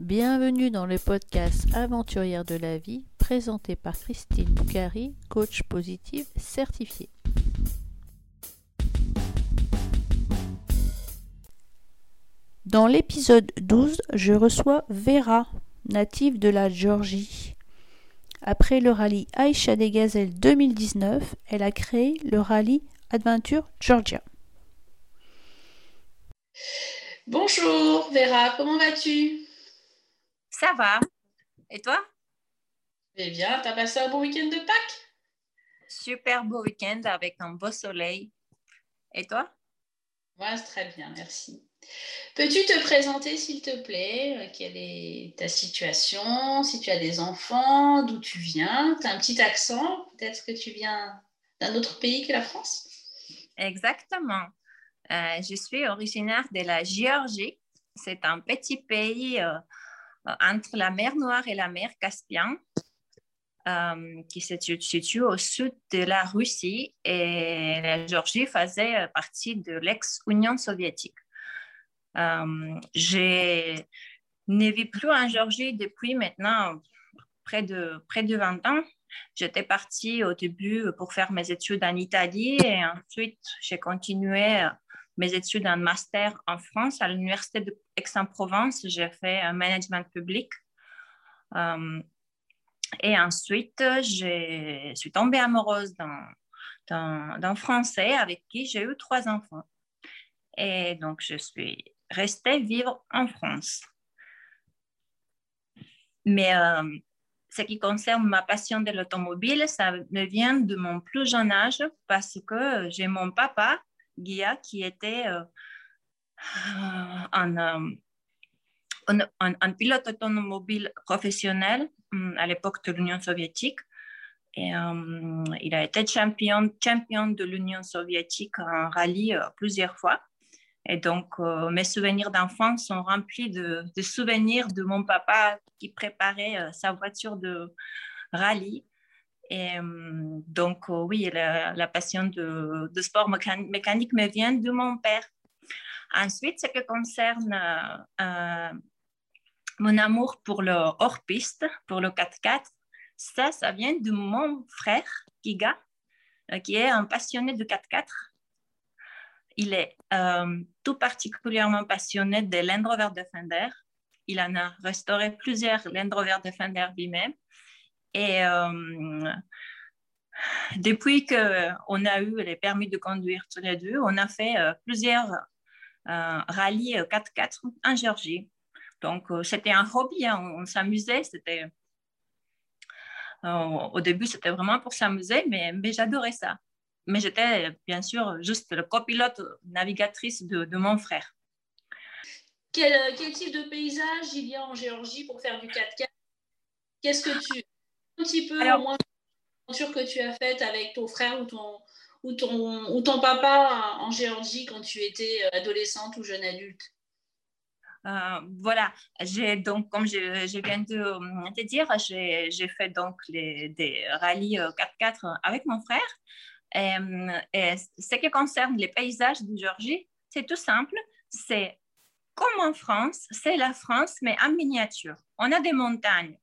Bienvenue dans le podcast Aventurière de la vie présenté par Christine Boucari, coach positive certifiée. Dans l'épisode 12, je reçois Vera, native de la Géorgie. Après le rallye Aisha des Gazelles 2019, elle a créé le rallye Adventure Georgia. Bonjour Vera, comment vas-tu? Ça va. Et toi? Eh bien, tu as passé un bon week-end de Pâques? Super beau week-end avec un beau soleil. Et toi? Moi, c'est très bien, merci. Peux-tu te présenter, s'il te plaît? Quelle est ta situation? Si tu as des enfants, d'où tu viens? Tu as un petit accent Peut-être que tu viens d'un autre pays que la France? Exactement. Euh, je suis originaire de la Géorgie. C'est un petit pays euh, entre la mer Noire et la mer Caspienne euh, qui se situe au sud de la Russie et la Géorgie faisait partie de l'ex-Union soviétique. je ne vis plus en Géorgie depuis maintenant près de, près de 20 ans. J'étais partie au début pour faire mes études en Italie et ensuite j'ai continué mes études en master en France à l'Université d'Aix-en-Provence. J'ai fait un management public. Euh, et ensuite, je suis tombée amoureuse d'un Français avec qui j'ai eu trois enfants. Et donc, je suis restée vivre en France. Mais euh, ce qui concerne ma passion de l'automobile, ça me vient de mon plus jeune âge parce que j'ai mon papa, Qui était euh, euh, un, pilote automobile professionnel hum, à l'époque de l'Union soviétique. Et, hum, il a été champion, champion de l'Union soviétique en rallye plusieurs fois. Et donc, euh, mes souvenirs d'enfance sont remplis de, souvenirs de mon papa qui préparait euh, sa voiture de rallye. Et euh, donc, oui, la, passion de, sport mécanique me vient de mon père. Ensuite, ce qui concerne mon amour pour le hors-piste, pour le 4x4, ça, ça vient de mon frère, Giga, qui est un passionné de 4x4 il est euh, tout particulièrement passionné de Land Rover Defender. Il en a restauré plusieurs Land Rover Defender lui-même. Et euh, depuis qu'on a eu les permis de conduire tous les deux, on a fait euh, plusieurs rallyes 4x4 en Géorgie. Donc, c'était un hobby, hein. on, s'amusait. C'était, au début, c'était vraiment pour s'amuser, mais j'adorais ça mais j'étais bien sûr juste le copilote navigatrice de, mon frère. Quel, quel, type de paysage il y a en Géorgie pour faire du 4x4 Qu'est-ce que tu... Un petit peu Alors, moins l'aventure que tu as faite avec ton frère ou ton, ou ton, ou ton papa en Géorgie quand tu étais adolescente ou jeune adulte? Euh, voilà, j'ai donc, comme je, je, viens de te dire, j'ai fait donc les, des rallyes 4x4 euh, avec mon frère. Euh, et ce qui concerne les paysages de Géorgie, c'est tout simple. C'est comme en France, c'est la France, mais en miniature. On a des montagnes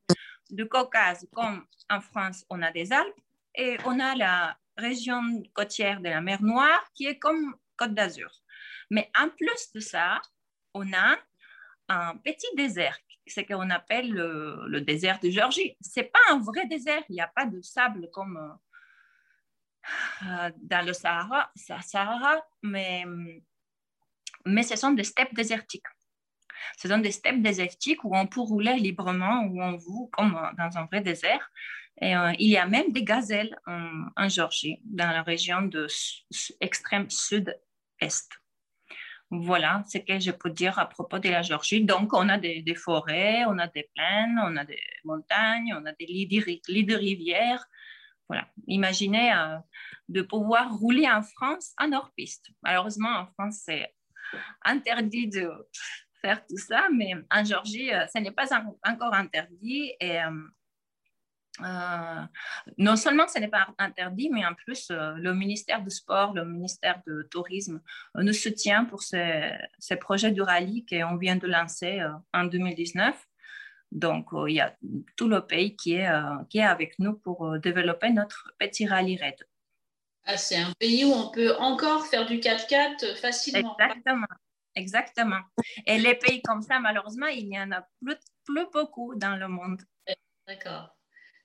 du Caucase, comme en France, on a des Alpes, et on a la région côtière de la mer Noire, qui est comme Côte d'Azur. Mais en plus de ça, on a un petit désert, ce qu'on appelle le, désert de Géorgie. Ce n'est pas un vrai désert, il n'y a pas de sable comme euh, dans le Sahara, Sahara mais, mais ce sont des steppes désertiques. Ce sont des steppes désertiques où on peut rouler librement, où on vous, comme dans un vrai désert. Et euh, il y a même des gazelles en, Géorgie, dans la région de extrême sud-est. Voilà ce que je peux dire à propos de la Géorgie. Donc, on a des, forêts, on a des plaines, on a des montagnes, on a des lits de, rivières. Voilà. Imaginez euh, de pouvoir rouler en France en hors-piste. Malheureusement, en France, c'est interdit de faire tout ça, mais en Géorgie, euh, ce n'est pas encore interdit. Et euh, euh, non seulement ce n'est pas interdit, mais en plus, le ministère du Sport, le ministère du Tourisme nous soutient pour ces, projets du rallye qu'on vient de lancer en 2019. Donc, il y a tout le pays qui est, qui est avec nous pour développer notre petit rallye raid. Ah, c'est un pays où on peut encore faire du 4x4 facilement. Exactement. Exactement. Et les pays comme ça, malheureusement, il n'y en a plus, plus beaucoup dans le monde. D'accord.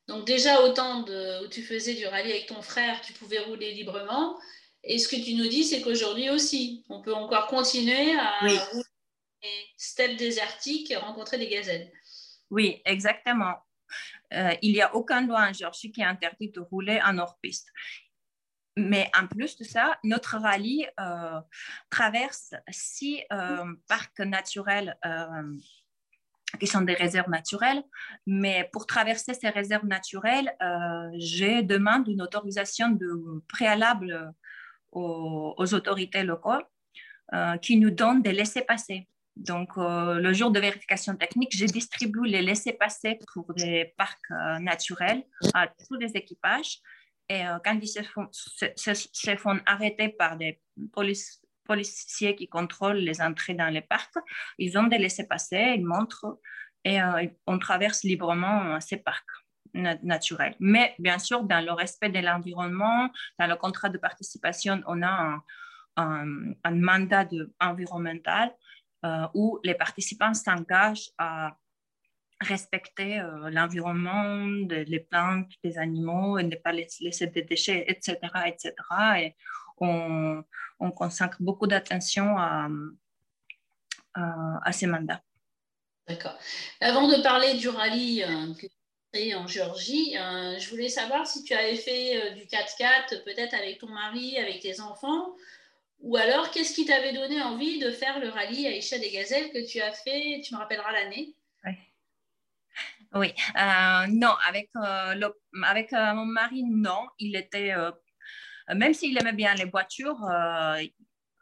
Donc déjà, au temps de, où tu faisais du rallye avec ton frère, tu pouvais rouler librement. Et ce que tu nous dis, c'est qu'aujourd'hui aussi, on peut encore continuer à rouler des steppes désertiques, rencontrer des gazelles. Oui, exactement. Euh, il n'y a aucun loi en Géorgie qui interdit de rouler en hors-piste. Mais en plus de ça, notre rallye euh, traverse six euh, parcs naturels qui sont des réserves naturelles. Mais pour traverser ces réserves naturelles, j'ai demande une autorisation préalable aux, autorités locales qui nous donnent des laissés-passer. Donc, euh, le jour de vérification technique, je distribue les laissés-passer pour des parcs euh, naturels à tous les équipages. Et euh, quand ils se font, se, arrêter par des policiers qui contrôlent les entrées dans les parcs, ils ont des laissés-passer, ils montrent et on traverse librement ces parcs naturels. Mais bien sûr, dans le respect de l'environnement, dans le contrat de participation, on a un, mandat environnemental euh, où les participants s'engagent à respecter euh, l'environnement, les plantes, les animaux, et ne pas laisser des déchets, etc. etc. Et on, consacre beaucoup d'attention à, à, ces mandats. D'accord. Avant de parler du rallye euh, que tu as en Géorgie, je voulais savoir si tu avais fait du 4x4, peut-être avec ton mari, avec tes enfants, ou alors, qu'est-ce qui t'avait donné envie de faire le rallye Aïcha des Gazelles que tu as fait Tu me rappelleras l'année? Oui, euh, non, avec, euh, avec euh, mon mari, non. Il était, même s'il aimait bien les voitures,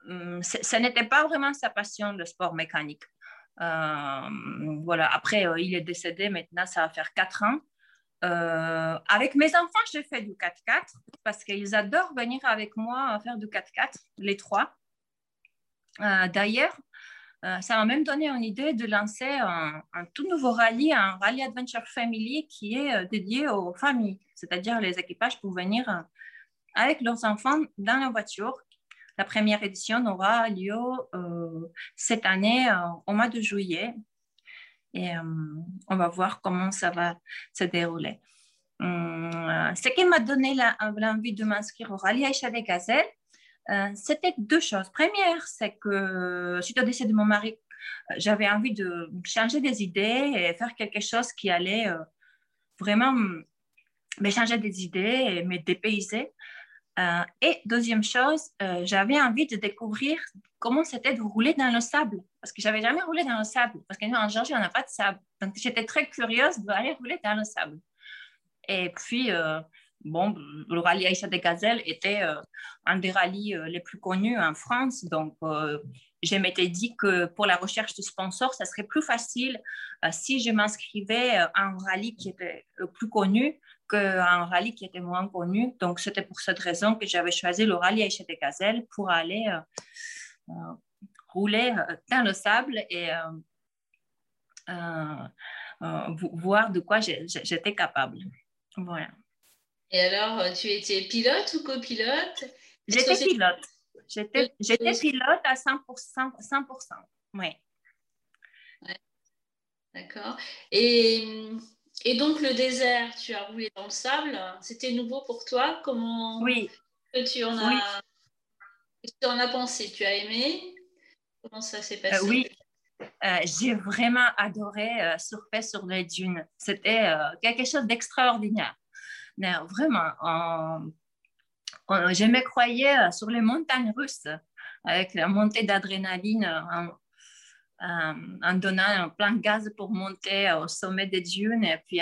ce n'était pas vraiment sa passion, le sport mécanique. voilà, après, il est décédé maintenant, ça va faire quatre ans. Avec mes enfants, j'ai fait du 4x4 parce qu'ils adorent venir avec moi faire du 4x4, les trois. D'ailleurs, ça m'a même donné une idée de lancer un, tout nouveau rallye, un rallye Adventure Family qui est dédié aux familles, c'est-à-dire les équipages pour venir avec leurs enfants dans la voiture. La première édition aura lieu cette année au mois de juillet et euh, on va voir comment ça va se dérouler. Hum, ce qui m'a donné l'envie de m'inscrire au rallye Aïcha des Gazelles, euh, c'était deux choses. Première, c'est que suite au décès de mon mari, j'avais envie de changer des idées et faire quelque chose qui allait euh, vraiment me changer des idées et me dépayser. Euh, et deuxième chose, euh, j'avais envie de découvrir comment c'était de rouler dans le sable, parce que j'avais jamais roulé dans le sable, parce qu'en Georgie, on n'a pas de sable. Donc, j'étais très curieuse d'aller rouler dans le sable. Et puis, euh, bon, le rallye Aïcha des Gazelles était un des rallyes les plus connus en France. Donc, je m'étais dit que pour la recherche de sponsors, ça serait plus facile si je m'inscrivais à un rallye qui était plus connu un rallye qui était moins connu. Donc, c'était pour cette raison que j'avais choisi le rallye Aïcha des Gazelles pour aller euh, euh, rouler euh, dans le sable et voir de quoi j'étais capable. Voilà. Et alors, tu étais pilote ou copilote? J'étais pilote. J'étais pilote à 100%. 100%. Oui. Ouais. D'accord. Et et donc le désert, tu as roulé dans le sable, c'était nouveau pour toi? Comment oui. que tu en as tu en as pensé? Tu as aimé? Comment ça s'est passé? euh, Oui, euh, j'ai vraiment adoré euh, surfer sur les dunes. C'était quelque chose d'extraordinaire. Vraiment, je me croyais sur les montagnes russes avec la montée d'adrénaline euh, en donnant plein de gaz pour monter au sommet des dunes et puis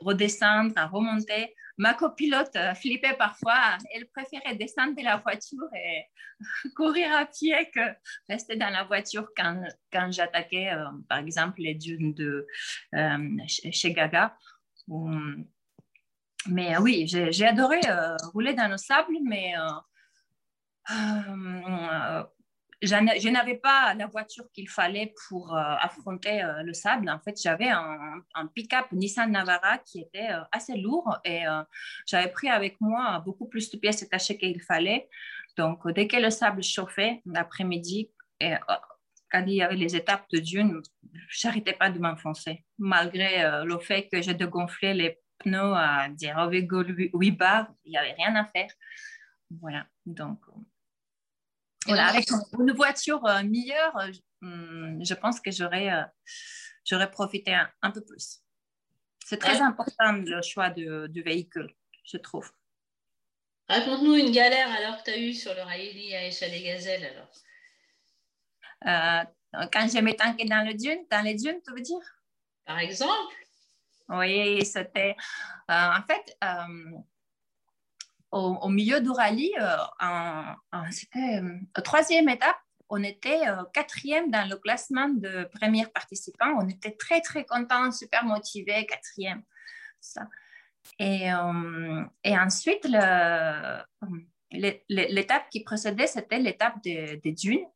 redescendre, à remonter. Ma copilote euh, flippait parfois. Elle préférait descendre de la voiture et courir à pied que rester dans la voiture quand, quand j'attaquais, euh, par exemple, les dunes de chez Gaga. Mais oui, j'ai adoré rouler dans le sable, mais je n'avais pas la voiture qu'il fallait pour euh, affronter euh, le sable. En fait, j'avais un, un pick-up Nissan Navara qui était assez lourd et j'avais pris avec moi beaucoup plus de pièces détachées qu'il fallait. Donc, dès que le sable chauffait l'après-midi, et quand il y avait les étapes de dune, j'arrêtais pas de m'enfoncer, malgré le fait que j'ai dégonflé les pneus à 0,8 bar, il n'y avait rien à faire. Voilà, donc voilà, avec une voiture euh, meilleure, euh, hmm, je pense que j'aurais euh, j'aurais profité un, peu plus. C'est très important le choix du véhicule, je trouve. Raconte-nous une galère alors que tu as eue sur le rallye à échelle des gazelles alors. quand je m'étanquais dans, le dune, dans les dunes, tu veux dire? Par exemple Oui, c'était. en fait, au, milieu du rallye, euh, c'était euh, troisième étape, on était euh, quatrième dans le classement de premiers participants. On était très, très contents, super motivés, quatrième. Ça. Et, ensuite, l'étape qui précédait, c'était l'étape des dunes.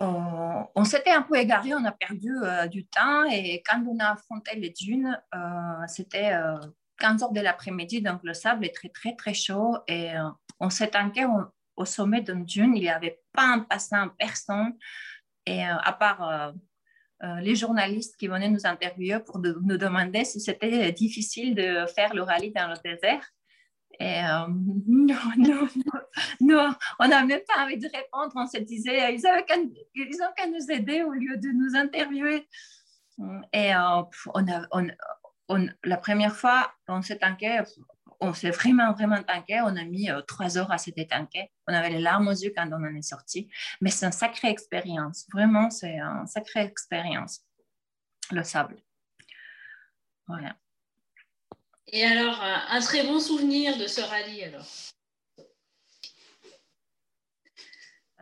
On, s'était un peu égaré, on a perdu euh, du temps et quand on a affronté les dunes, euh, c'était 15 euh, heures de l'après-midi, donc le sable est très très très chaud et on s'est tanké au sommet d'une dune, il n'y avait pas un passant, personne et à part les journalistes qui venaient nous interviewer pour nous demander si c'était difficile de faire le rallye dans le désert. Et euh, non, non, non, on n'a même pas envie de répondre. On se disait, ils, avaient ils ont qu'à nous aider au lieu de nous interviewer. Et euh, on a, on, la première fois, on s'est on s'est vraiment, vraiment tanké. On a mis euh, trois heures à se détanker. On avait les larmes aux yeux quand on en est sorti. Mais c'est une sacrée expérience. Vraiment, c'est une sacrée expérience, le sable. Voilà. Et alors, un très bon souvenir de ce rallye alors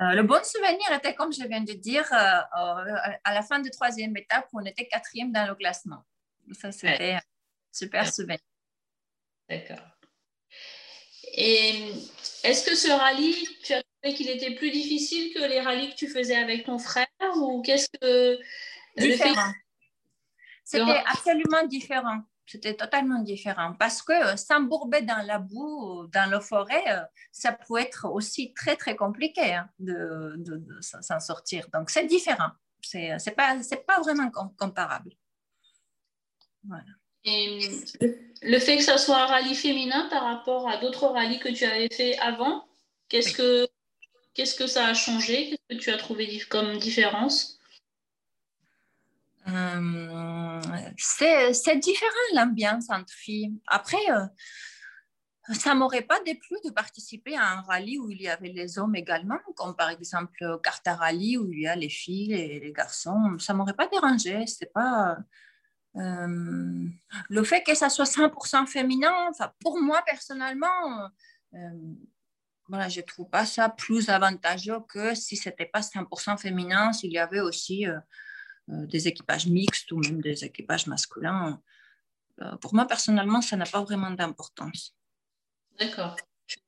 euh, le bon souvenir était, comme je viens de dire, euh, euh, à la fin de troisième étape, on était quatrième dans le classement. Ça, c'était un super souvenir. D'accord. Et est-ce que ce rallye, tu as trouvé qu'il était plus difficile que les rallyes que tu faisais avec ton frère ou qu'est-ce que... Différent. C'était absolument différent. C'était totalement différent parce que euh, s'embourber dans la boue, dans la forêt, euh, ça peut être aussi très, très compliqué hein, de, de, s'en sortir. Donc, c'est différent. Ce n'est pas, pas vraiment comparable. Voilà. Et le fait que ça soit un rallye féminin par rapport à d'autres rallyes que tu avais fait avant, qu'est-ce que qu'est-ce que ça a changé? Qu'est-ce que tu as trouvé comme différence? Euh, c'est différent l'ambiance entre filles. Après, euh, ça m'aurait pas déplu de participer à un rallye où il y avait les hommes également, comme par exemple Carta Rally où il y a les filles et les garçons. Ça m'aurait pas dérangé. C'est pas euh, le fait que ça soit 100% féminin. Pour moi personnellement, voilà, je trouve pas ça plus avantageux que si c'était pas 100% féminin, s'il y avait aussi euh, des équipages mixtes ou même des équipages masculins. Euh, pour moi, personnellement, ça n'a pas vraiment d'importance. D'accord. Tu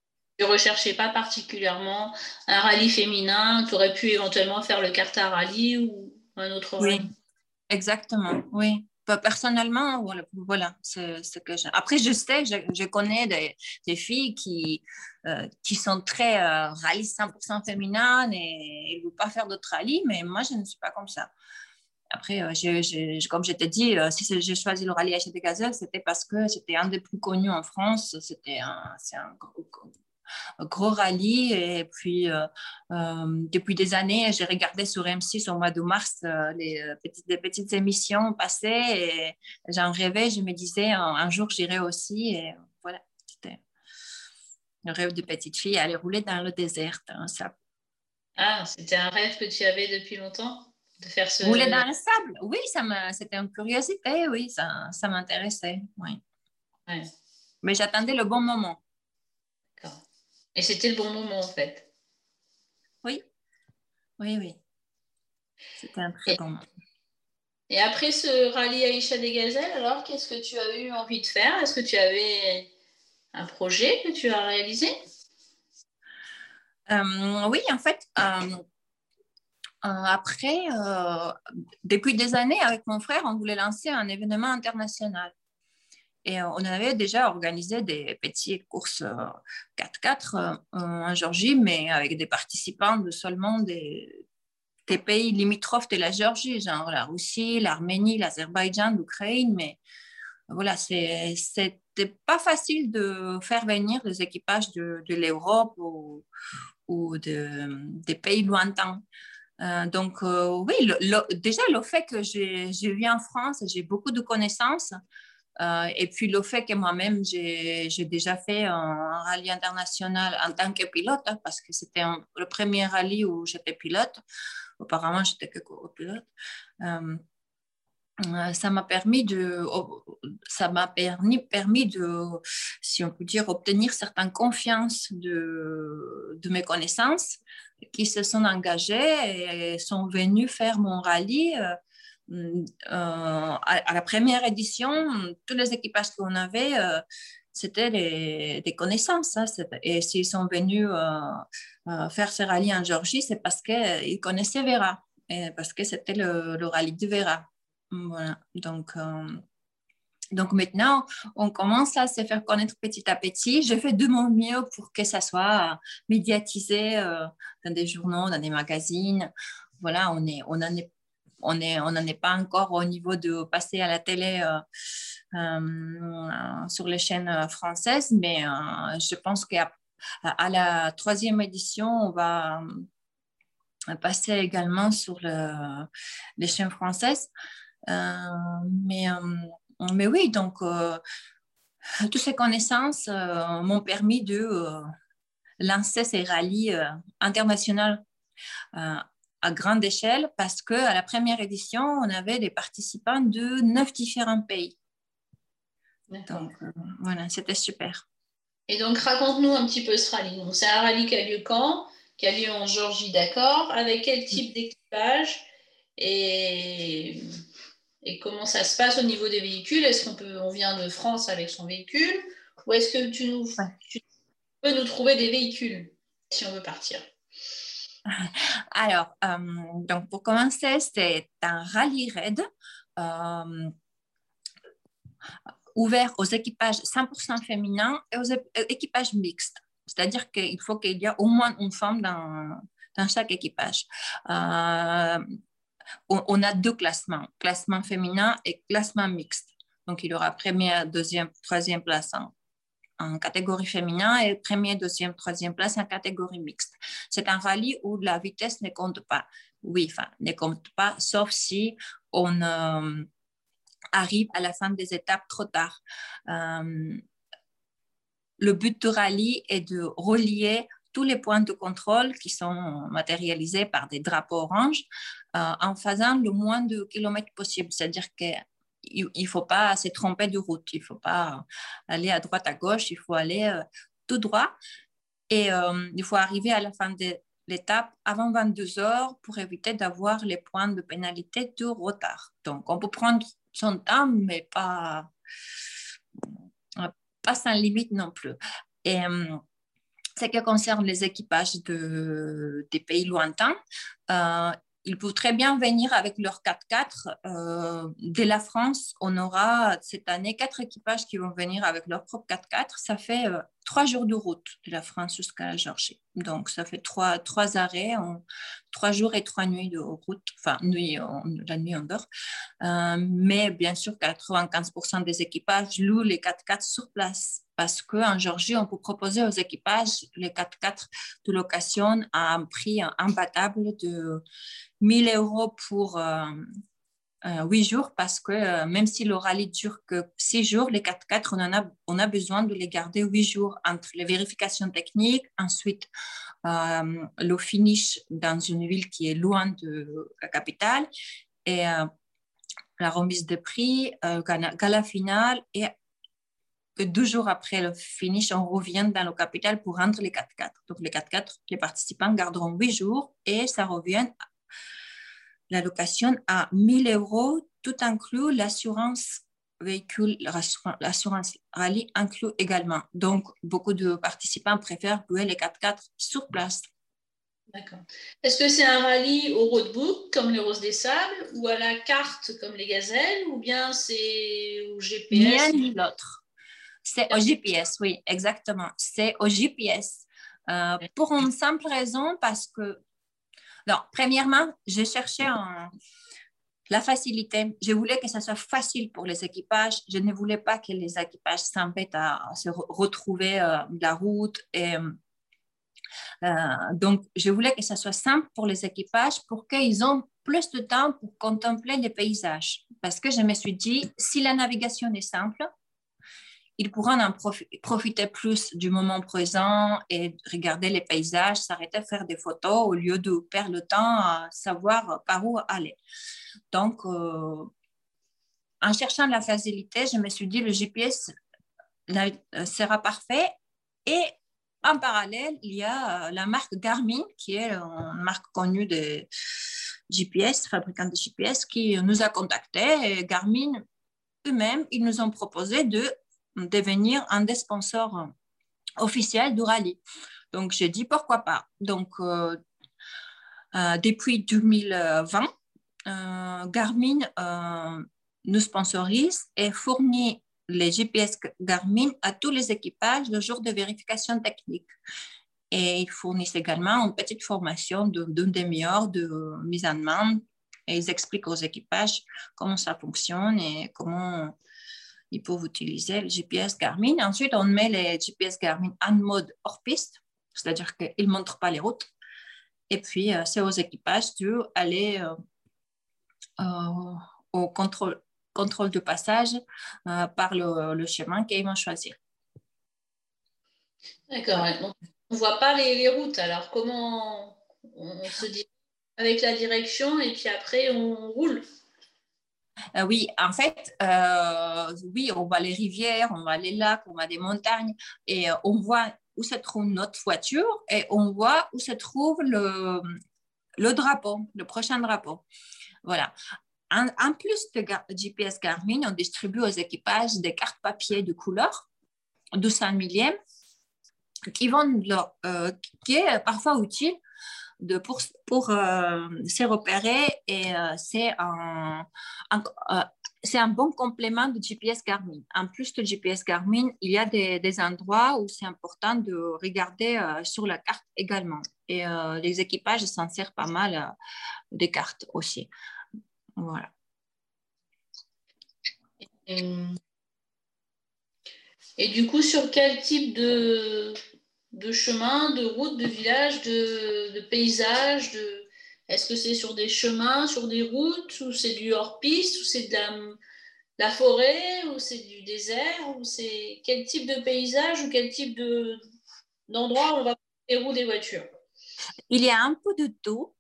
ne recherchais pas particulièrement un rallye féminin. Tu aurais pu éventuellement faire le Carta Rally ou un autre rallye? Oui, exactement. Oui. Personnellement, voilà, voilà c'est ce que j'ai. Après, je sais, je, je connais des, des, filles qui, euh, qui sont très rallye 100% féminin et ne veulent pas faire d'autres rallyes, mais moi, je ne suis pas comme ça. Après, euh, comme je t'ai dit, euh, si j'ai choisi le rallye HT Gazelle, c'était parce que c'était un des plus connus en France. C'était un, gros, rallye. Et puis, euh, depuis des années, j'ai regardé sur M6 au mois de mars les petites, émissions passées et j'en rêvais. Je me disais, un, jour, j'irai aussi. Et voilà, c'était le rêve de petite fille, aller rouler dans le désert. Hein. Ah, c'était un rêve que tu avais depuis longtemps? De faire ce... Rouler dans le sable, oui, c'était une curiosité, oui, ça, ça m'intéressait, oui. Mais j'attendais le bon moment. D'accord. Et c'était le bon moment, en fait. Oui, oui, oui. C'était un très bon moment. Et après ce rallye Aïcha des Gazelles, alors, qu'est-ce que tu as eu envie de faire? Est-ce que tu avais un projet que tu as réalisé? Oui, en fait, après, depuis des années, avec mon frère, on voulait lancer un événement international. Et on avait déjà organisé des petites courses 4x4 en Géorgie, mais avec des participants de seulement des, pays limitrophes de la Géorgie, genre la Russie, l'Arménie, l'Azerbaïdjan, l'Ukraine. Mais voilà, c'était pas facile de faire venir des équipages de, l'Europe ou, ou de, des pays lointains. Euh, donc, euh, oui, déjà le fait que je vis en France, j'ai beaucoup de connaissances. Euh, et puis le fait que moi-même, j'ai déjà fait un, rallye international en tant que pilote, hein, parce que c'était le premier rallye où j'étais pilote. Auparavant, j'étais que euh, ça m'a permis de, ça m'a permis, permis de, si on peut dire, obtenir certaines confiances de mes connaissances qui se sont engagées et sont venus faire mon rallye. Euh, à, la première édition, tous les équipages qu'on avait, c'était des, connaissances. Hein, et s'ils sont venus euh, euh, faire ce rallye en Géorgie, c'est parce qu'ils connaissaient Vera, et parce que c'était le, rallye de Vera. Voilà. Donc, euh, donc maintenant, on commence à se faire connaître petit à petit. Je fais de mon mieux pour que ça soit médiatisé dans des journaux, dans des magazines. Voilà, on est, on en est on n'en est pas encore au niveau de passer à la télé euh, euh, sur les chaînes françaises, mais euh, je pense qu'à la troisième édition, on va passer également sur les chaînes françaises. mais, mais oui, donc toutes ces connaissances m'ont permis de lancer ces rallyes internationaux à grande échelle parce qu'à la première édition, on avait des participants de neuf différents pays. Donc, euh, voilà, c'était super. Et donc, raconte-nous un petit peu ce rallye. Donc, c'est un rallye qui a lieu quand? Qui a lieu en Georgie, d'accord? Avec quel type d'équipage? Et... et comment ça se passe au niveau des véhicules? Est-ce qu'on peut, on vient de France avec son véhicule? Ou est-ce que tu, nous, tu peux nous trouver des véhicules si on veut partir? Alors, euh, donc pour commencer, c'est un rallye raid euh, ouvert aux équipages 100% féminins et aux équipages mixtes. C'est-à-dire qu'il faut qu'il y ait au moins une femme dans, dans chaque équipage. Euh, on, a deux classements, classement féminin et classement mixte. Donc, il y aura première, deuxième, troisième place en catégorie féminin et première, deuxième, troisième place en catégorie mixte. C'est un rallye où la vitesse ne compte pas. Oui, ne compte pas, sauf si on euh, arrive à la fin des étapes trop tard. Euh, le but du rallye est de relier tous les points de contrôle qui sont matérialisés par des drapeaux oranges euh, en faisant le moins de kilomètres possible. C'est-à-dire que il ne faut pas se tromper de route, il ne faut pas aller à droite, à gauche, il faut aller euh, tout droit. Et euh, il faut arriver à la fin de l'étape avant 22 heures pour éviter d'avoir les points de pénalité de retard. Donc, on peut prendre son temps, mais pas, pas sans limite non plus. Ce qui concerne les équipages de, des pays lointains, ils peuvent très bien venir avec leur 4x4. Euh, dès la France, on aura cette année quatre équipages qui vont venir avec leur propre 4x4. Ça fait euh, trois jours de route de la France jusqu'à la Géorgie. Donc, ça fait trois, trois arrêts, trois jours et trois nuits de route, enfin, nuit, la nuit en dehors. Euh, mais bien sûr, 95% des équipages louent les 4x4 sur place parce qu'en Géorgie, on peut proposer aux équipages les 4x4 de location à un prix imbattable de 1000 euros pour euh, euh, 8 jours parce que euh, même si le rallye dure que 6 jours, les 4x4, on, en a, on a besoin de les garder 8 jours entre les vérifications techniques, ensuite euh, le finish dans une ville qui est loin de la capitale et la remise de prix, gala finale et que deux jours après le finish, on revient dans le capital pour rendre les 4x4. Donc, les 4x4, les participants garderont 8 jours et ça revient la location à 1000 euros, tout inclus l'assurance véhicule, l'assurance rallye inclut également. Donc, beaucoup de participants préfèrent louer les 4x4 sur place. D'accord. Est-ce que c'est un rallye au roadbook comme les Roses des Sables ou à la carte comme les Gazelles ou bien c'est au GPS Ni l'autre. C'est au GPS, oui, exactement. C'est au GPS. Euh, pour une simple raison, parce que, alors, premièrement, j'ai cherché la facilité. Je voulais que ça soit facile pour les équipages. Je ne voulais pas que les équipages s'embêtent à se retrouver euh, la route et euh, donc, je voulais que ça soit simple pour les équipages pour qu'ils aient plus de temps pour contempler les paysages. Parce que je me suis dit, si la navigation est simple, ils pourront en profiter plus du moment présent et regarder les paysages, s'arrêter faire des photos au lieu de perdre le temps à savoir par où aller. Donc, euh, en cherchant la facilité, je me suis dit, le GPS sera parfait et en parallèle, il y a euh, la marque Garmin, qui est une marque connue de GPS, fabricant de GPS, qui nous a contactés. Garmin eux-mêmes, ils nous ont proposé de devenir un des sponsors officiels du rallye. Donc, j'ai dit pourquoi pas. Donc, euh, euh, depuis 2020, Garmin nous sponsorise et fournit les GPS Garmin à tous les équipages le jour de vérification technique. Et ils fournissent également une petite formation d'une demi-heure de mise en main et ils expliquent aux équipages comment ça fonctionne et comment ils peuvent utiliser le GPS Garmin. Ensuite, on met les GPS Garmin en mode hors piste, c'est-à-dire qu'ils ne montrent pas les routes. Et puis, euh, c'est aux équipages d'aller aller euh, euh, au contrôle contrôle de passage euh, par le, chemin qu'ils vont choisir. D'accord. on ne voit pas les, routes. Alors, comment on se dit avec la direction et puis après, on roule? Euh, oui, en fait, euh, oui, on voit les rivières, on voit les lacs, on voit des montagnes et on voit où se trouve notre voiture et on voit où se trouve le, le drapeau, le prochain drapeau. Voilà. En, plus de GPS Garmin, on distribue aux équipages des cartes papier de couleur, 200 millième, qui, vont euh, qui est parfois utile de, pour, pour euh, se repérer et euh, c'est un, c'est un bon complément de GPS Garmin. En plus de GPS Garmin, il y a des, des endroits où c'est important de regarder sur la carte également. Et les équipages s'en servent pas mal des cartes aussi. Voilà. Et, du coup, sur quel type de, de chemin, de route, de village, de, de paysage de... Est-ce que c'est sur des chemins, sur des routes, ou c'est du hors-piste, ou c'est de la, forêt, ou c'est du désert, ou c'est quel type de paysage, ou quel type de, d'endroit on va faire des voitures? Il y a un peu de tout.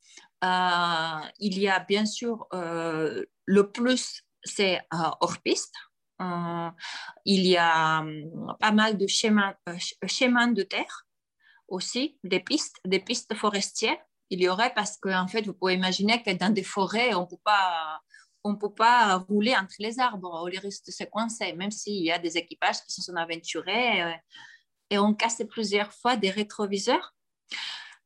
Euh, il y a bien sûr euh, le plus, c'est euh, hors piste. Il y a pas mal de chemins, chemins de terre aussi, des pistes, des pistes forestières. Il y aurait parce qu'en en fait, vous pouvez imaginer que dans des forêts, on ne peut pas rouler entre les arbres, on risque de se coincer, même s'il y a des équipages qui se sont aventurés et ont cassé plusieurs fois des rétroviseurs.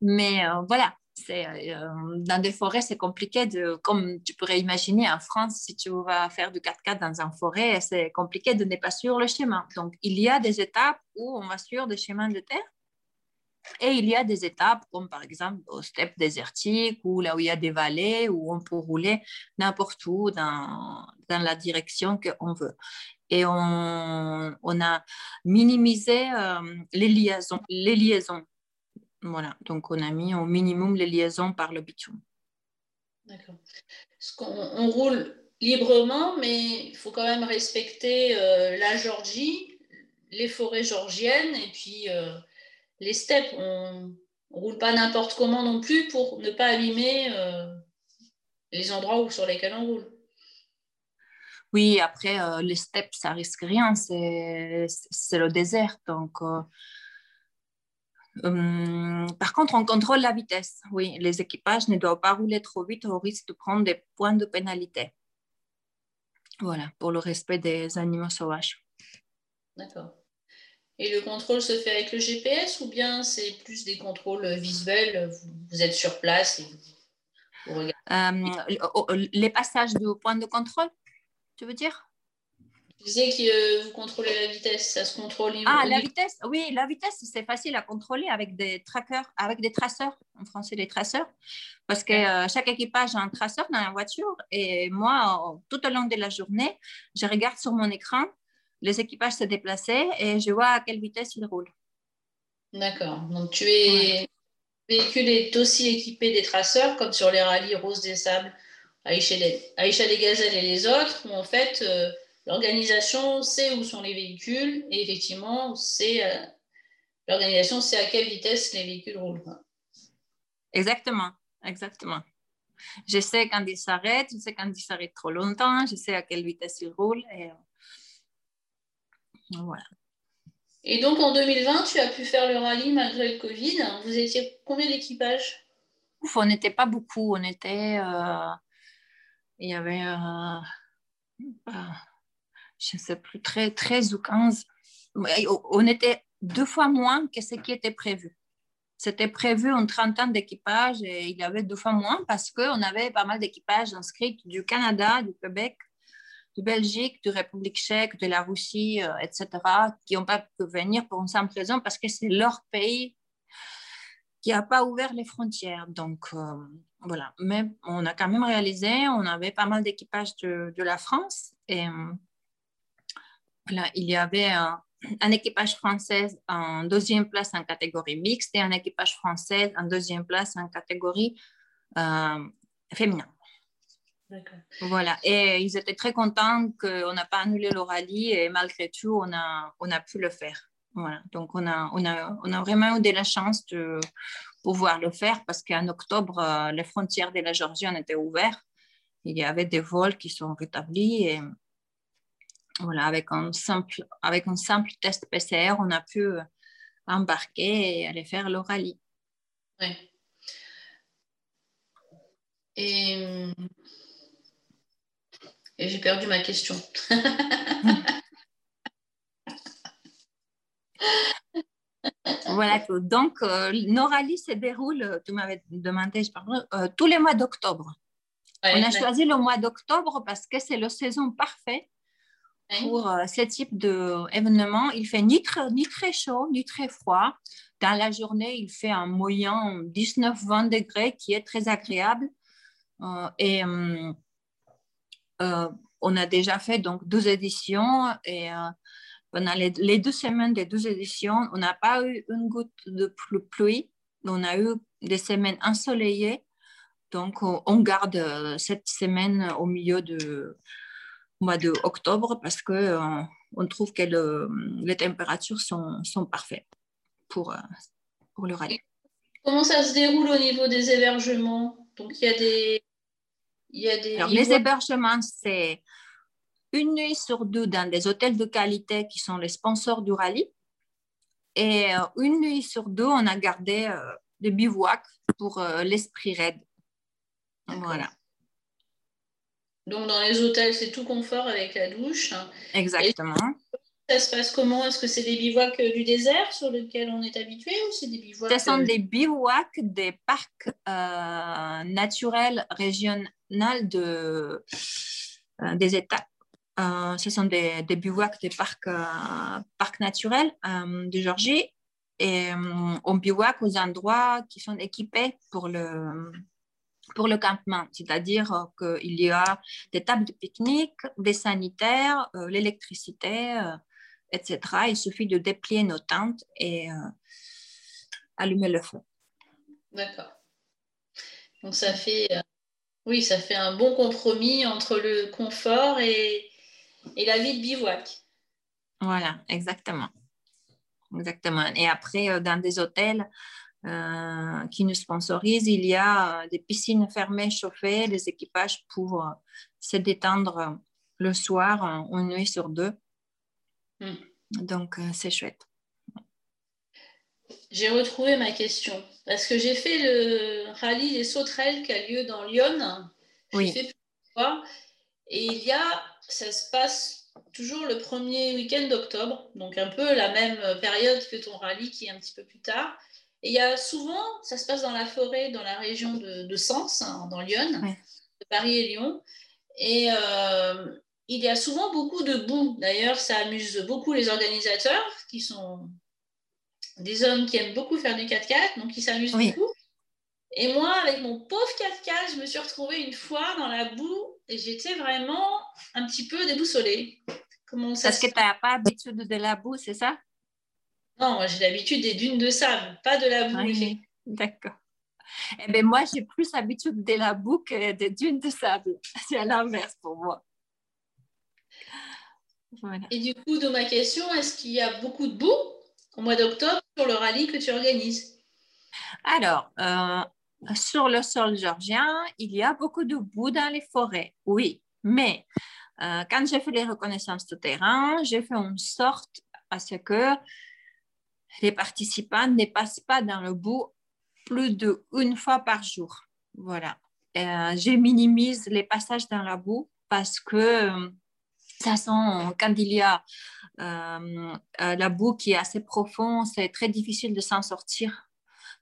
Mais voilà, euh, dans des forêts, c'est compliqué de, comme tu pourrais imaginer en France, si tu vas faire du 4x4 dans une forêt, c'est compliqué de ne pas sur le chemin. Donc, il y a des étapes où on va sur des chemins de terre et il y a des étapes comme par exemple au steppe désertique ou là où il y a des vallées où on peut rouler n'importe où dans, dans la direction qu'on veut. Et on, on a minimisé euh, les liaisons, les liaisons voilà, donc on a mis au minimum les liaisons par le bitume. D'accord. On, roule librement, mais il faut quand même respecter euh, la Georgie, les forêts georgiennes et puis euh, les steppes. On ne roule pas n'importe comment non plus pour ne pas abîmer euh, les endroits où, sur lesquels on roule. Oui, après, les steppes, ça risque rien, c'est le désert. Donc, Hum, par contre, on contrôle la vitesse. Oui, les équipages ne doivent pas rouler trop vite au risque de prendre des points de pénalité. Voilà, pour le respect des animaux sauvages. D'accord. Et le contrôle se fait avec le GPS ou bien c'est plus des contrôles visuels? Vous, êtes sur place et vous, regardez Les passages du point de contrôle, tu veux dire? Tu disais que vous contrôlez la vitesse, ça se contrôle. Ah, la vitesse, oui, la vitesse, c'est facile à contrôler avec des trackers, avec des traceurs, en français des traceurs, parce que euh, chaque équipage a un traceur dans la voiture et moi, tout au long de la journée, je regarde sur mon écran les équipages se déplacer et je vois à quelle vitesse ils roulent. D'accord, donc tu es. Le véhicule est aussi équipé des traceurs, comme sur les rallyes Rose des Sables, Aïcha des Gazelles et les autres, où en fait. Euh, L'organisation sait où sont les véhicules et effectivement, c'est euh, l'organisation sait à quelle vitesse les véhicules roulent. Exactement, exactement. Je sais quand ils s'arrêtent, je sais quand ils s'arrêtent trop longtemps, je sais à quelle vitesse ils roulent. Et... Euh, voilà. Et donc en 2020, tu as pu faire le rallye malgré le Covid. Vous étiez combien d'équipages? On n'était pas beaucoup. On était. Euh, il y avait je ne sais plus, 13, ou 15. On était deux fois moins que ce qui était prévu. C'était prévu 30 ans d'équipage et il y avait deux fois moins parce qu'on avait pas mal d'équipages inscrits du Canada, du Québec, de Belgique, de République tchèque, de la Russie, euh, etc., qui n'ont pas pu venir pour une simple raison parce que c'est leur pays qui n'a pas ouvert les frontières. Donc, euh, voilà. Mais on a quand même réalisé, on avait pas mal d'équipages de, de, la France et il y avait un, équipage français en deuxième place en catégorie mixte et un équipage français en deuxième place en catégorie euh, féminin. Voilà, et ils étaient très contents qu'on n'a pas annulé le rallye et malgré tout, on a, on a pu le faire. Voilà, donc on a, on, a, on a vraiment eu de la chance de pouvoir le faire parce qu'en octobre, euh, les frontières de la Géorgie ont été ouvertes. Il y avait des vols qui sont rétablis et voilà, avec un simple, avec un simple test PCR, on a pu euh, embarquer et aller faire le rallye. Et, et j'ai perdu ma question. voilà, donc euh, nos rallyes se déroulent, tu m'avais demandé, je parle, euh, tous les mois d'octobre. on a choisi le mois d'octobre parce que c'est la saison parfaite pour euh, ce type d'événement. Il fait ni très, ni très chaud, ni très froid. Dans la journée, il fait un moyen 19-20 degrés qui est très agréable. Euh, et euh, on a déjà fait donc 12 éditions et pendant les, les, deux semaines des 12 éditions, on n'a pas eu une goutte de pluie. On a eu des semaines ensoleillées. Donc, on garde cette semaine au milieu de, mois de octobre parce que euh, on trouve que les températures sont, sont parfaites pour, euh, pour le rallye. Comment ça se déroule au niveau des hébergements? Donc il y a des, il y a des Alors, les hébergements, c'est une nuit sur deux dans des hôtels de qualité qui sont les sponsors du rallye. Et euh, une nuit sur deux, on a gardé des bivouacs pour l'esprit raide. Voilà. Donc dans les hôtels, c'est tout confort avec la douche. Exactement. ça se passe comment? Est-ce que c'est des bivouacs euh, du désert sur lesquels on est habitué ou c'est des bivouacs Ce sont euh, des bivouacs des parcs euh, naturels régionaux de, des États. ce sont des, des, bivouacs des parcs, parcs naturels de Géorgie et on bivouac aux endroits qui sont équipés pour le pour le campement, c'est-à-dire euh, qu'il y a des tables de pique-nique, des sanitaires, euh, l'électricité, euh, etc. Il suffit de déplier nos tentes et allumer le feu. D'accord. Donc ça fait, oui, ça fait un bon compromis entre le confort et, et la vie de bivouac. Voilà, exactement. Exactement. Et après, dans des hôtels, euh, qui nous sponsorisent. Il y a euh, des piscines fermées, chauffées, les équipages pour euh, se détendre le soir, une nuit sur deux. Hmm. Donc, c'est chouette. J'ai retrouvé ma question parce que j'ai fait le rallye des sauterelles qui a lieu dans Lyon. Oui. Fait Et il y a, ça se passe toujours le premier week-end d'octobre, donc un peu la même période que ton rallye qui est un petit peu plus tard. Et il y a souvent, ça se passe dans la forêt, dans la région de, Sens, hein, dans Lyon, de Paris et Lyon. Et euh, il y a souvent beaucoup de boue. D'ailleurs, ça amuse beaucoup les organisateurs, qui sont des hommes qui aiment beaucoup faire du 4x4, donc ils s'amusent beaucoup. Et moi, avec mon pauvre 4x4, je me suis retrouvée une fois dans la boue et j'étais vraiment un petit peu déboussolée. Comment ça Parce que tu n'as pas l'habitude de la boue, c'est ça? Non, moi j'ai l'habitude des dunes de sable, pas de la boue. Oui, D'accord. Eh bien, moi, j'ai plus l'habitude de la boue que des dunes de sable. C'est à l'inverse pour moi. Et du coup, de ma question, est-ce qu'il y a beaucoup de boue au mois d'octobre sur le rallye que tu organises? Alors, euh, sur le sol georgien, il y a beaucoup de boue dans les forêts, oui. Mais euh, quand j'ai fait les reconnaissances de terrain, j'ai fait en sorte à ce que les participants ne passent pas dans le bout plus d'une fois par jour. Voilà. Euh, je minimise les passages dans la boue parce que toute façon, quand il y a euh, euh, la boue qui est assez profonde, c'est très difficile de s'en sortir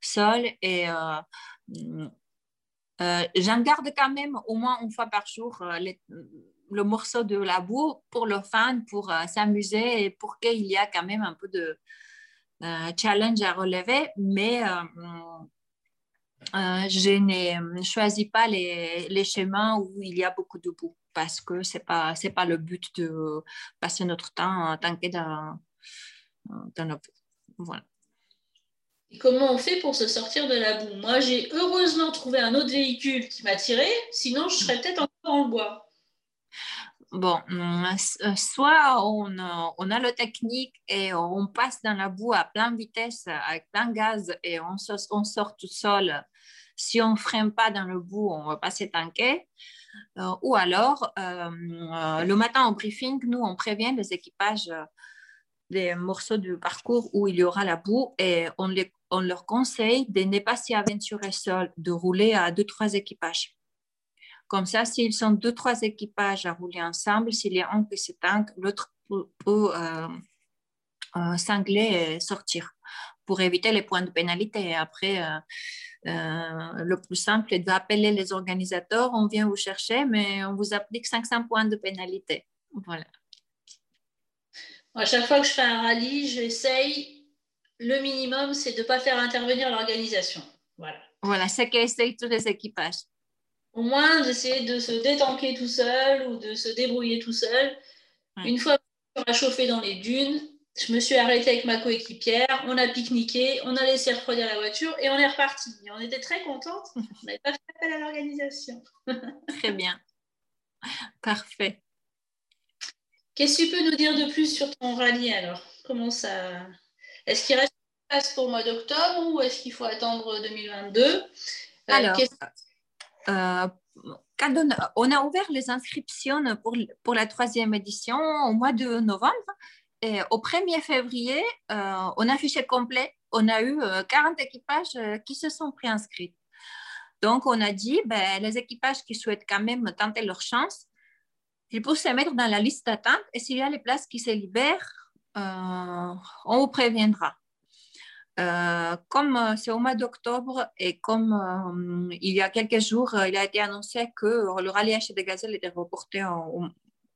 seul. Et euh, j'en garde quand même au moins une fois par jour le morceau de la boue pour le fan, pour s'amuser et pour qu'il y ait quand même un peu de challenge à relever. Mais je ne choisis pas les, chemins où il y a beaucoup de boue parce que ce n'est pas, pas le but de passer notre temps à tanker dans, dans la Voilà. comment on fait pour se sortir de la boue? Moi, j'ai heureusement trouvé un autre véhicule qui m'a tiré, sinon je serais peut-être encore le bois. Bon, euh, soit on, on, a le technique et on passe dans la boue à pleine vitesse avec plein gaz et on, sort tout seul. Si on ne freine pas dans le bout, on va passer tanker. Euh, ou alors, euh, euh, le matin au briefing, nous, on prévient les équipages des morceaux du parcours où il y aura la boue et on, les, on leur conseille de ne pas s'y aventurer seuls, de rouler à deux, trois équipages. Comme ça, s'ils sont deux, trois équipages à rouler ensemble, s'il y a un qui tank, l'autre peut, s'angler et sortir pour éviter les points de pénalité. Après, euh, le plus simple est d'appeler les organisateurs, on vient vous chercher, mais on vous applique 500 points de pénalité. Voilà. À chaque fois que je fais un rallye, j'essaye, le minimum, c'est de ne pas faire intervenir l'organisation. Voilà. Voilà, c'est qu'essayent tous les équipages. Au moins, d'essayer de se détanquer tout seul ou de se débrouiller tout seul. Une fois qu'on a chauffé dans les dunes, je me suis arrêtée avec ma coéquipière, on a pique-niqué, on a laissé refroidir la voiture et on est reparti. Et on était très contente, on n'avait pas fait appel à l'organisation. très bien. Parfait. Qu'est-ce que tu peux nous dire de plus sur ton rallye alors? Comment ça? Est-ce qu'il reste place pour le mois d'octobre ou est-ce qu'il faut attendre 2022 euh, Alors, euh, on, a ouvert les inscriptions pour, la troisième édition au mois de novembre au 1er février, euh, on a affiché complet. On a eu 40 euh, équipages qui se sont préinscrits. Donc, on a dit, ben, les équipages qui souhaitent quand même tenter leur chance, ils peuvent se mettre dans la liste d'attente et s'il y a les places qui se libèrent, on vous préviendra. Comme c'est au mois d'octobre et comme il y a quelques jours, il a été annoncé que le rallye des gazelles était reporté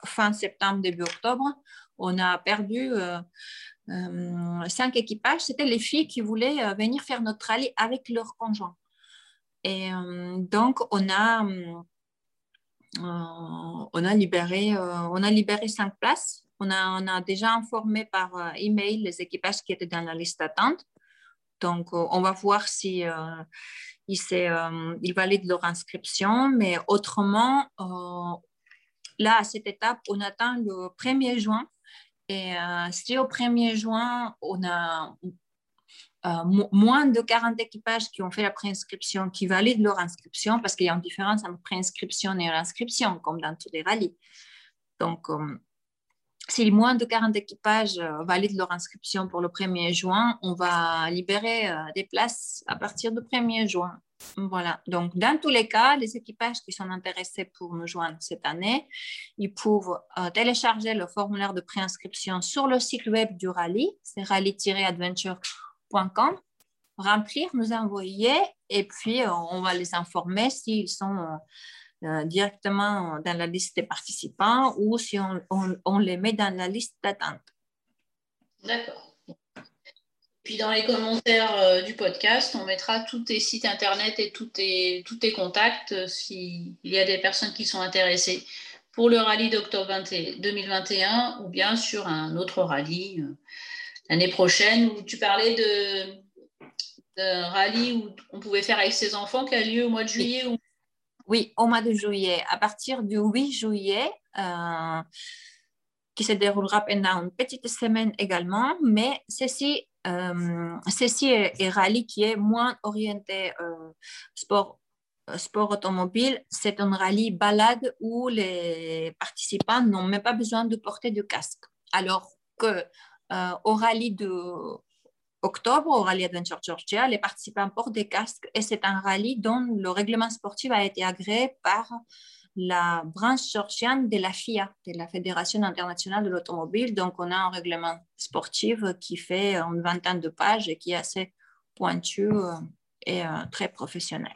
fin septembre, début octobre, on a perdu euh, euh, cinq équipages. C'était les filles qui voulaient euh, venir faire notre rallye avec leurs conjoints. Et donc, on a, on a, libéré, on a libéré cinq places. On a, on a déjà informé par email les équipages qui étaient dans la liste d'attente. Donc, on va voir si ils, ils, valident leur inscription. Mais autrement, là, à cette étape, on attend le 1er juin et euh, si au 1er juin, on a euh, moins de 40 équipages qui ont fait la préinscription, qui valident leur inscription, parce qu'il y a une différence entre préinscription et inscription, comme dans tous les rallyes. Donc, euh, si moins de 40 équipages valident leur inscription pour le 1er juin, on va libérer des places à partir du 1er juin. Voilà, donc dans tous les cas, les équipages qui sont intéressés pour nous joindre cette année, ils peuvent euh, télécharger le formulaire de préinscription sur le site web du rallye, c'est rallye-adventure.com, remplir, nous envoyer et puis euh, on va les informer s'ils sont euh, directement dans la liste des participants ou si on les met dans la liste d'attente. D'accord. Puis dans les commentaires euh, du podcast, on mettra tous tes sites internet et tous tes, tous tes contacts euh, s'il y a des personnes qui sont intéressées pour le rallye d'octobre 2021 ou bien sur un autre rallye euh, l'année prochaine où tu parlais de d'un rallye où on pouvait faire avec ses enfants qui a lieu au mois de juillet oui, oui au mois de juillet. À partir du 8 juillet, qui se déroulera pendant une petite semaine également, mais ceci euh, ceci est, rallye qui est moins orienté euh, sport, euh, sport automobile. C'est un rallye balade où les participants n'ont même pas besoin de porter de casque. Alors que au rallye de octobre, au rallye Adventure Georgia, les participants portent des casques et c'est un rallye dont le règlement sportif a été agréé par la branche georgienne de la FIA, de la Fédération internationale de l'automobile. Donc, on a un règlement sportif qui fait une vingtaine de pages et qui est assez pointu euh, et euh, très professionnel.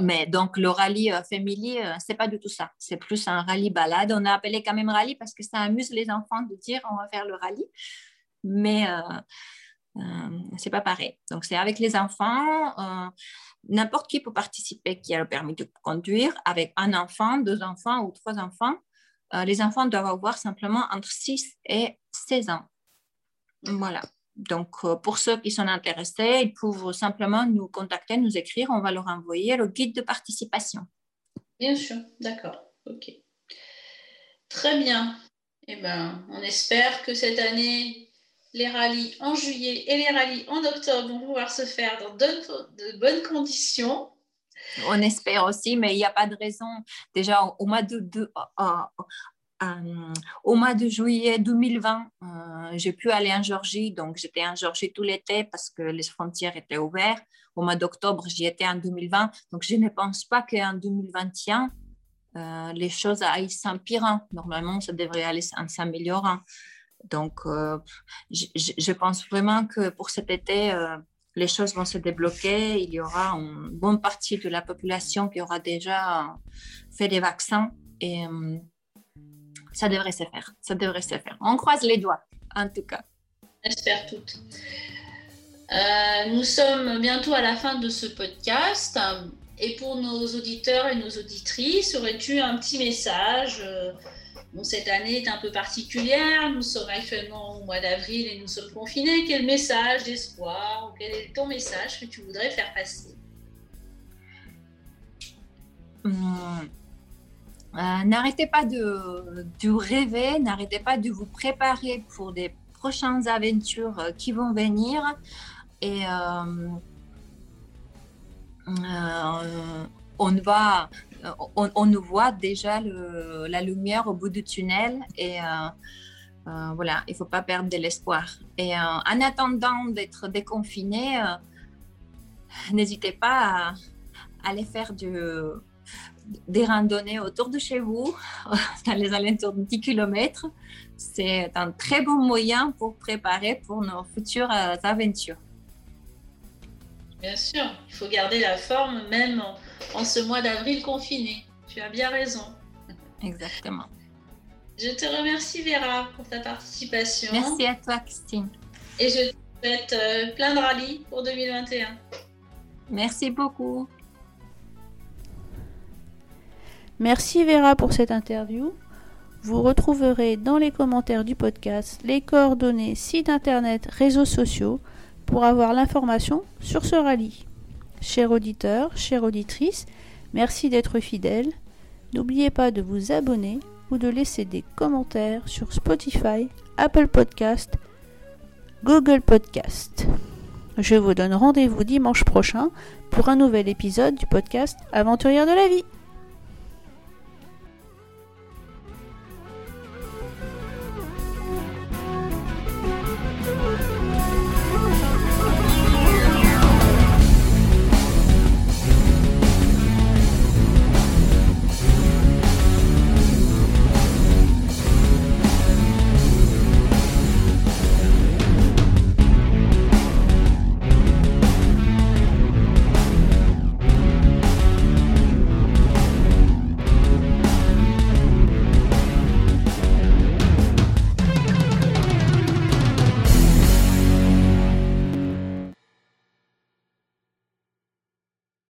Mais donc, le rallye euh, family, c'est pas du tout ça. C'est plus un rallye balade. On a appelé quand même rallye parce que ça amuse les enfants de dire on va faire le rallye. Mais euh, c'est pas pareil. Donc, c'est avec les enfants. Euh, n'importe qui peut participer qui a le permis de conduire avec un enfant, deux enfants ou trois enfants. Euh, les enfants doivent avoir simplement entre 6 et 16 ans. Voilà. Donc, pour ceux qui sont intéressés, ils peuvent simplement nous contacter, nous écrire. On va leur envoyer le guide de participation. Bien sûr, d'accord. OK. Très bien. Eh ben, on espère que cette année, les rallyes en juillet et les rallyes en octobre vont pouvoir se faire dans de, bonnes conditions. On espère aussi, mais il n'y a pas de raison. Déjà, au mois de, euh, euh, au mois de juillet 2020, euh, j'ai pu aller en Georgie. Donc, j'étais en Georgie tout l'été parce que les frontières étaient ouvertes. Au mois d'octobre, j'y étais en 2020. Donc, je ne pense pas qu'en 2021, les choses aillent s'empirant. Normalement, ça devrait aller en s'améliorant. Donc, euh, je, pense vraiment que pour cet été, euh, les choses vont se débloquer. Il y aura une bonne partie de la population qui aura déjà fait des vaccins et euh, ça devrait se faire. Ça devrait se faire. On croise les doigts, en tout cas. J'espère toutes. nous sommes bientôt à la fin de ce podcast. Et pour nos auditeurs et nos auditrices, aurais-tu un petit message cette année est un peu particulière. Nous sommes actuellement au mois d'avril et nous sommes confinés. Quel message d'espoir quel est ton message que tu voudrais faire passer? Hum, euh, N'arrêtez pas de, rêver, n'arrêtez pas de vous préparer pour des prochaines aventures euh, qui vont venir. Et euh, on va on, nous voit déjà la lumière au bout du tunnel et euh, euh, voilà, il ne faut pas perdre de l'espoir. Et euh, en attendant d'être déconfiné, n'hésitez pas à, aller faire des randonnées autour de chez vous, dans les alentours de 10 km. C'est un très bon moyen pour préparer pour nos futures aventures. Bien sûr, il faut garder la forme même en, ce mois d'avril confiné. Tu as bien raison. Exactement. Je te remercie Vera pour ta participation. Merci à toi Christine. Et je te souhaite euh, plein de rallyes pour 2021. Merci beaucoup. Merci Vera pour cette interview. Vous retrouverez dans les commentaires du podcast les coordonnées, site internet, réseaux sociaux pour avoir l'information sur ce rallye. Chers auditeurs, chères auditrices, merci d'être fidèles. N'oubliez pas de vous abonner ou de laisser des commentaires sur Spotify, Apple Podcast, Google Podcast. Je vous donne rendez-vous dimanche prochain pour un nouvel épisode du podcast Aventurière de la vie.